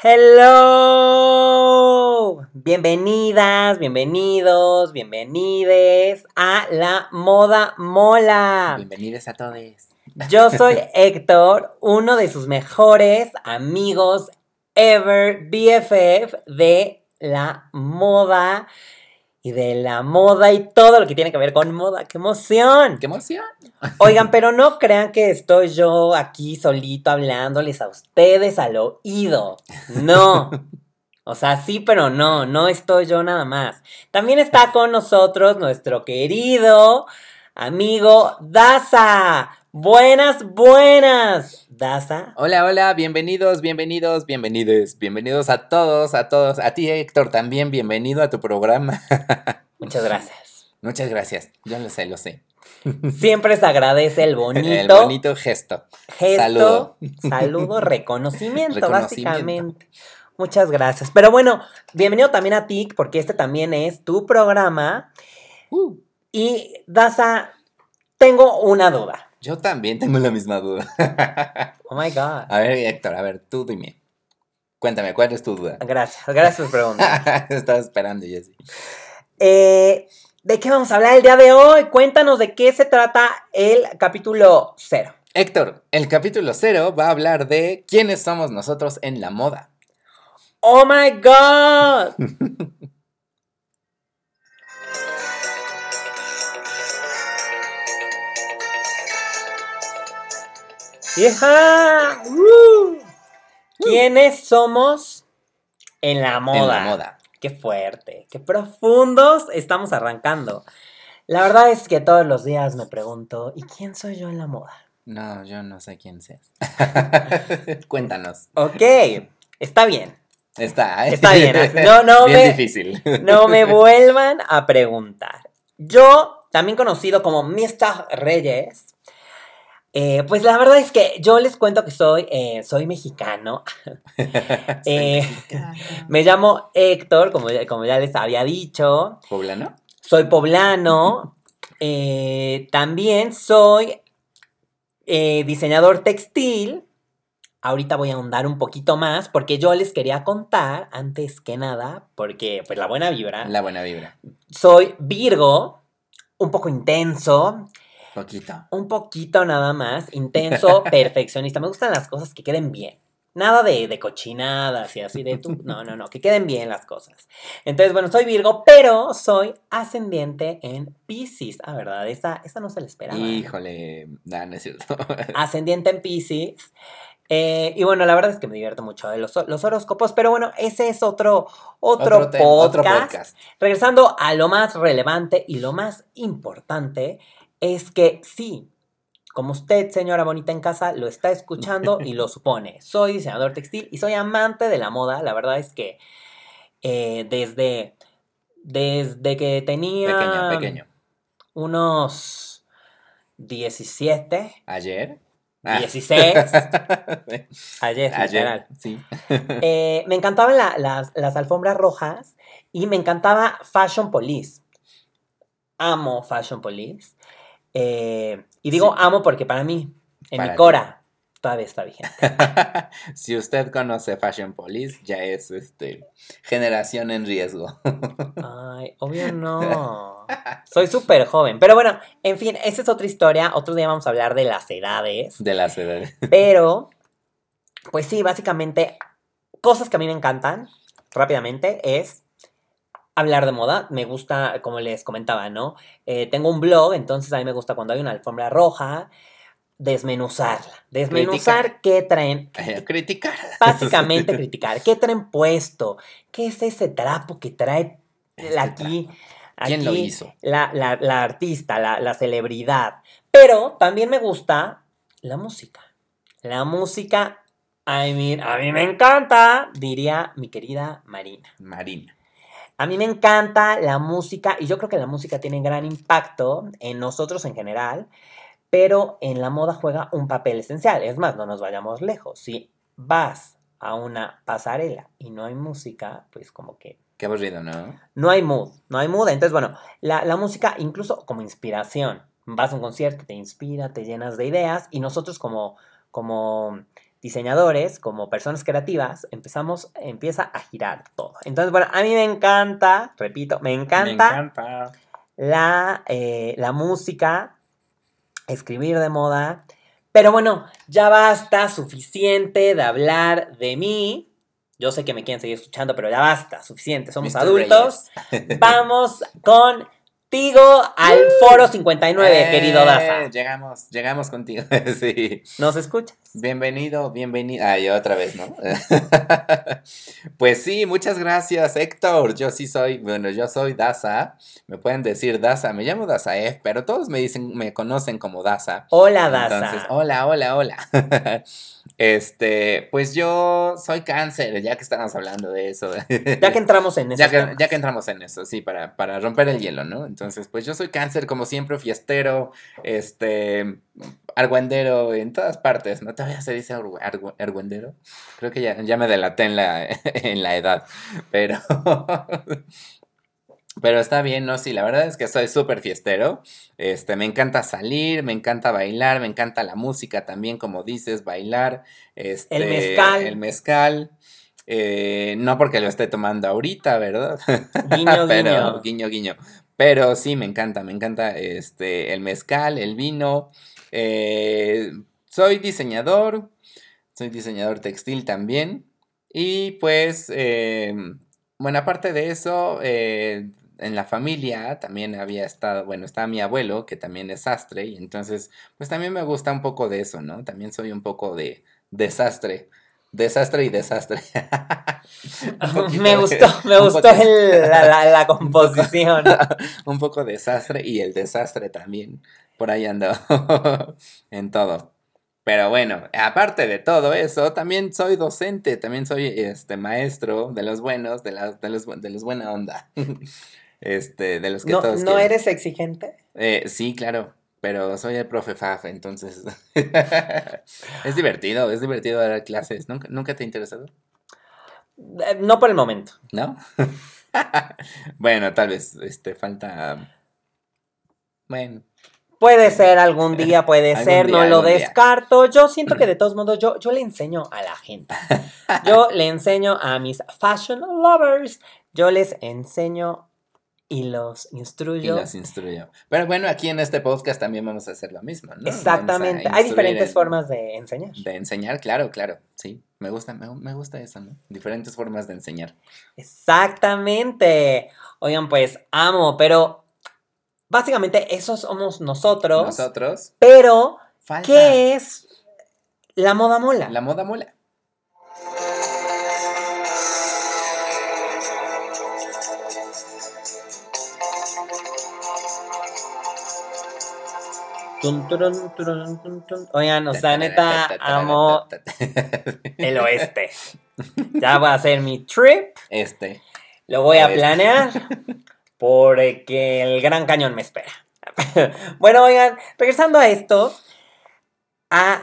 Hello. Bienvenidas, bienvenidos, bienvenides a la moda mola. Bienvenidos a todos. Yo soy Héctor, uno de sus mejores amigos ever, BFF de la moda y de la moda y todo lo que tiene que ver con moda. ¡Qué emoción! ¡Qué emoción! Oigan, pero no crean que estoy yo aquí solito hablándoles a ustedes al oído. No. O sea, sí, pero no, no estoy yo nada más. También está con nosotros nuestro querido amigo Daza. Buenas, buenas. Daza. Hola, hola, bienvenidos, bienvenidos, bienvenidos, bienvenidos a todos, a todos. A ti, Héctor, también bienvenido a tu programa. Muchas gracias. Muchas gracias. Yo lo sé, lo sé. Siempre se agradece el bonito. El bonito gesto. Gesto. Saludo. Saludo, reconocimiento, Reconocimiento. básicamente. Muchas gracias. Pero bueno, bienvenido también a ti, porque este también es tu programa. Uh, Y Daza, tengo una duda. Yo también tengo la misma duda. Oh my God. A ver, Héctor, a ver, tú dime. Cuéntame, ¿cuál es tu duda? Gracias, gracias por preguntar. Estaba esperando, Jessy. Eh, ¿De qué vamos a hablar el día de hoy? Cuéntanos de qué se trata el capítulo cero. Héctor, el capítulo cero va a hablar de quiénes somos nosotros en la moda. Oh my God. ¡Hija! ¡Uh! ¿Quiénes somos en la moda? En la moda. Qué fuerte, qué profundos estamos arrancando. La verdad es que todos los días me pregunto, ¿y quién soy yo en la moda? No, yo no sé quién seas. Cuéntanos. Ok, está bien. Está, ¿eh? Está bien, no, no Bien me- difícil. No me vuelvan a preguntar. Yo, también conocido como Mr. Reyes, eh, pues la verdad es que yo les cuento que soy, eh, soy mexicano. Eh, me llamo Héctor, como, ya- como ya les había dicho. ¿Poblano? Soy poblano. eh, también soy eh, diseñador textil. Ahorita voy a ahondar un poquito más porque yo les quería contar, antes que nada, porque pues la buena vibra. La buena vibra. Soy Virgo, un poco intenso, Poquito. un poquito nada más, intenso, perfeccionista. Me gustan las cosas que queden bien. Nada de, de cochinadas y así de tú. No, no, no, que queden bien las cosas. Entonces, bueno, soy Virgo, pero soy ascendiente en Pisces. Ah, ¿verdad? Esa, esa no se la esperaba. Híjole, no, no es cierto. Ascendiente en Pisces. Eh, y bueno, la verdad es que me divierto mucho de los, los horóscopos, pero bueno, ese es otro, otro, tema, otro podcast. podcast. Regresando a lo más relevante y lo más importante es que sí, como usted, señora bonita en casa, lo está escuchando y lo supone. Soy diseñador textil y soy amante de la moda. La verdad es que eh, desde, desde que tenía Pequeño, pequeño. unos 17, ¿Ayer? Ah. 16, ayer, Ayer, literal. sí. Eh, me encantaban la- las, las alfombras rojas y me encantaba Fashion Police. Amo Fashion Police. Eh, y digo Sí. amo porque para mí, en Para mi ti. cora, todavía está vigente. si usted conoce Fashion Police, ya es este generación en riesgo. Ay, obvio no. Soy súper joven. Pero bueno, en fin, esa es otra historia. Otro día vamos a hablar de las edades. De las edades. Pero, pues sí, básicamente, cosas que a mí me encantan, rápidamente, es hablar de moda. Me gusta, como les comentaba, ¿no? Eh, tengo un blog, entonces a mí me gusta cuando hay una alfombra roja, desmenuzarla. Desmenuzar qué traen. Eh, criticar. Básicamente criticar. ¿Qué traen puesto? ¿Qué es ese trapo que trae Este aquí? ¿Quién lo hizo? La, la- la artista, la, la celebridad. Pero también me gusta la música. La música, I mean, a mí me encanta, diría mi querida Marina. Marina. A mí me encanta la música y yo creo que la música tiene gran impacto en nosotros en general, pero en la moda juega un papel esencial. Es más, no nos vayamos lejos. Si vas a una pasarela y no hay música, pues como que Qué aburrido, ¿no? no hay mood, no hay mood. Entonces, bueno, la, la música incluso como inspiración. Vas a un concierto, te inspira, te llenas de ideas y nosotros como, como diseñadores, como personas creativas, empezamos, empieza a girar todo. Entonces, bueno, a mí me encanta, repito, me encanta, Me encanta. La, eh, la música, escribir de moda. Pero bueno, ya basta, suficiente de hablar de mí. Yo sé que me quieren seguir escuchando, pero ya basta, suficiente, somos Mr. adultos. Vamos contigo al Foro 59, Eh, querido Daza. Llegamos, llegamos contigo. sí. ¿Nos escuchas? Bienvenido, bienvenido. Ay, otra vez, ¿no? pues sí, muchas gracias, Héctor. Yo sí soy, bueno, yo soy Daza. Me pueden decir Daza. Me llamo Daza F, pero todos me dicen, me conocen como Daza. Hola, Daza. Entonces, hola, hola, hola. este, pues yo soy cáncer, ya que estamos hablando de eso. ya que entramos en eso. Ya que, ya que entramos en eso, sí, para, para romper el hielo, ¿no? Entonces, pues yo soy cáncer, como siempre, fiestero, este, argüendero en todas partes, ¿no? Todavía se dice argü- argü- argüendero. Creo que ya, ya me delaté en la, en la edad, pero... Pero está bien, ¿no? Sí, la verdad es que soy súper fiestero. Este, me encanta salir, me encanta bailar, me encanta la música también, como dices, bailar. Este, El mezcal. El mezcal. Eh, no porque lo esté tomando ahorita, ¿verdad? Guiño, Pero, guiño. guiño, guiño. Pero sí, me encanta, me encanta este, el mezcal, el vino. Eh, soy diseñador, soy diseñador textil también. Y pues, eh, bueno, aparte de eso, eh, en la familia también había estado, bueno, estaba mi abuelo, que también es sastre, y entonces, pues también me gusta un poco de eso, ¿no? También soy un poco de desastre. Desastre y desastre. Un me de- gustó, me un gustó el- la, la- la composición. un poco desastre y el desastre también. Por ahí ando en todo. Pero bueno, aparte de todo eso, también soy docente, también soy este maestro de los buenos, de, la- de los, de los buena onda. Este, de los que ¿No, todos ¿no quieren. eres exigente? Eh, sí, claro, pero soy el profe Faf, entonces es divertido, es divertido dar clases. ¿Nunca, nunca te ha interesado? Eh, No por el momento. ¿No? bueno, tal vez este falta bueno, Puede ser algún día, puede Algún ser, no lo día. descarto. Yo siento que de todos modos yo, yo le enseño a la gente. Yo le enseño a mis fashion lovers. Yo les enseño y los y instruyo. los instruyo. Pero bueno, aquí en este podcast también vamos a hacer lo mismo, ¿no? Exactamente. Hay diferentes en- formas de enseñar. de enseñar, claro, claro. Sí, me gusta, me, me gusta eso, ¿no? Diferentes formas de enseñar. Exactamente. Oigan, pues amo, pero básicamente eso somos nosotros. Nosotros, Pero, falta ¿qué es la moda mola? la moda mola. Oigan, o sea, neta, amo el oeste. Ya voy a hacer mi trip. Este. Lo voy a Oeste. planear porque el Gran Cañón me espera. Bueno, oigan, regresando a esto, a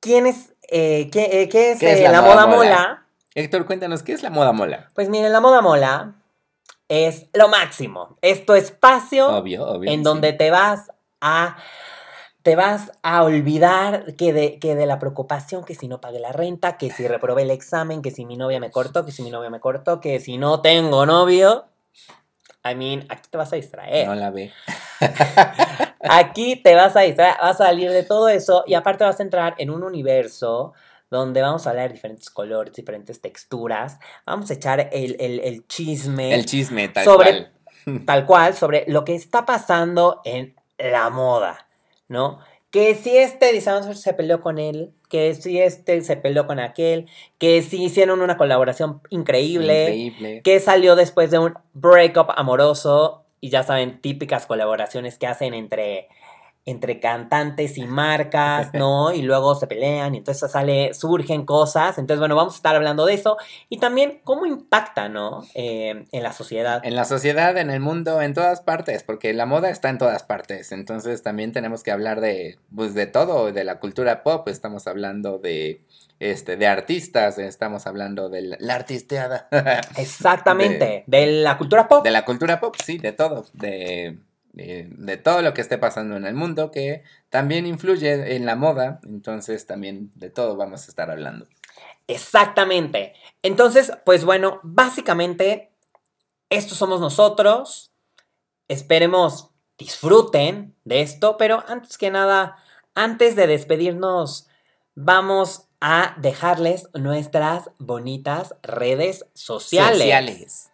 quién es, eh, qué, eh, qué es, ¿Qué es eh, la la, moda moda mola? mola. Héctor, cuéntanos, ¿qué es la moda mola? Pues miren, la moda mola es lo máximo. Es tu espacio Obvio, obvio. en sí. donde te vas a te vas a olvidar que de, que de la preocupación que si no pagué la renta, que si reprobé el examen, que si mi novia me cortó, que si mi novia me cortó, que si no tengo novio. I mean, aquí te vas a distraer. No la ve. Aquí te vas a distraer, vas a salir de todo eso y aparte vas a entrar en un universo donde vamos a hablar de diferentes colores, diferentes texturas. Vamos a echar el, el- el chisme El chisme, tal Sobre- cual. tal cual sobre lo que está pasando en la moda, ¿no? Que si este diseñador se peleó con él, que si este se peleó con aquel, que si hicieron una colaboración increíble, Increíble. que salió después de un breakup amoroso y ya saben, típicas colaboraciones que hacen entre, entre cantantes y marcas, ¿no? Y luego se pelean y entonces sale, surgen cosas. Entonces, bueno, vamos a estar hablando de eso y también cómo impacta, ¿no? Eh, en la sociedad. En la sociedad, en el mundo, en todas partes, porque la moda está en todas partes. Entonces también tenemos que hablar de, pues, de todo, de la cultura pop. Estamos hablando de, este, de artistas, estamos hablando de la, la artisteada. Exactamente, de, la cultura pop. de la cultura pop, sí, de todo. De, eh, de todo lo que esté pasando en el mundo, que también influye en la moda, entonces también de todo vamos a estar hablando. Exactamente. Entonces, pues bueno, básicamente, estos somos nosotros. Esperemos disfruten de esto, pero antes que nada, antes de despedirnos, vamos a dejarles nuestras bonitas redes sociales. sociales.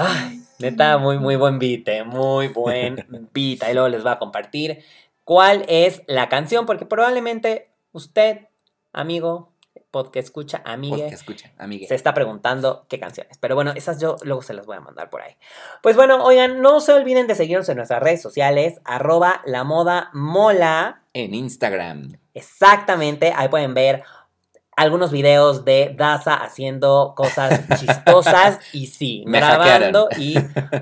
Ay, neta, muy, muy buen beat, eh, muy buen beat. Ahí luego les voy a compartir cuál es la canción, porque probablemente usted, amigo, podcast escucha, amigue, escucha, amigue, se está preguntando qué canciones. Pero bueno, esas yo luego se las voy a mandar por ahí. Pues bueno, oigan, no se olviden de seguirnos en nuestras redes sociales, arroba la moda mola. En Instagram. Exactamente, ahí pueden ver algunos videos de Daza haciendo cosas chistosas y sí, grabando y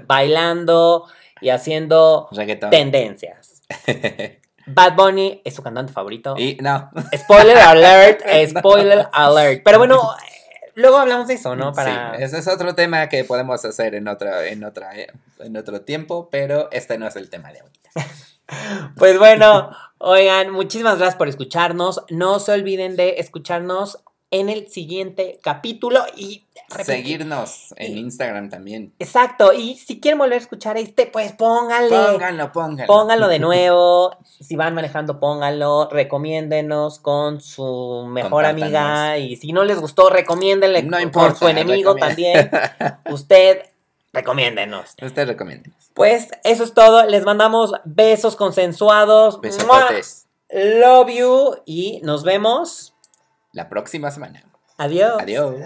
bailando y haciendo tendencias. Bad Bunny es su cantante favorito. Y no. Spoiler alert, spoiler alert. Pero bueno, luego hablamos de eso, ¿no? Para... Sí, ese es otro tema que podemos hacer en otra, en otra, en otro tiempo, pero este no es el tema de ahorita. Pues bueno, oigan, muchísimas gracias por escucharnos. No se olviden de escucharnos en el siguiente capítulo y seguirnos en Instagram también. Exacto, y si quieren volver a escuchar este, pues pónganle. Pónganlo, pónganlo. Pónganlo de nuevo. si van manejando, pónganlo. Recomiéndenos con su mejor amiga. Y si no les gustó, recomiéndenle no por su enemigo también. Usted Recomiéndenos. Usted recomiéndenos. Pues eso es todo. Les mandamos besos consensuados. Besotes. Love you. Y nos vemos la próxima semana. Adiós. Adiós.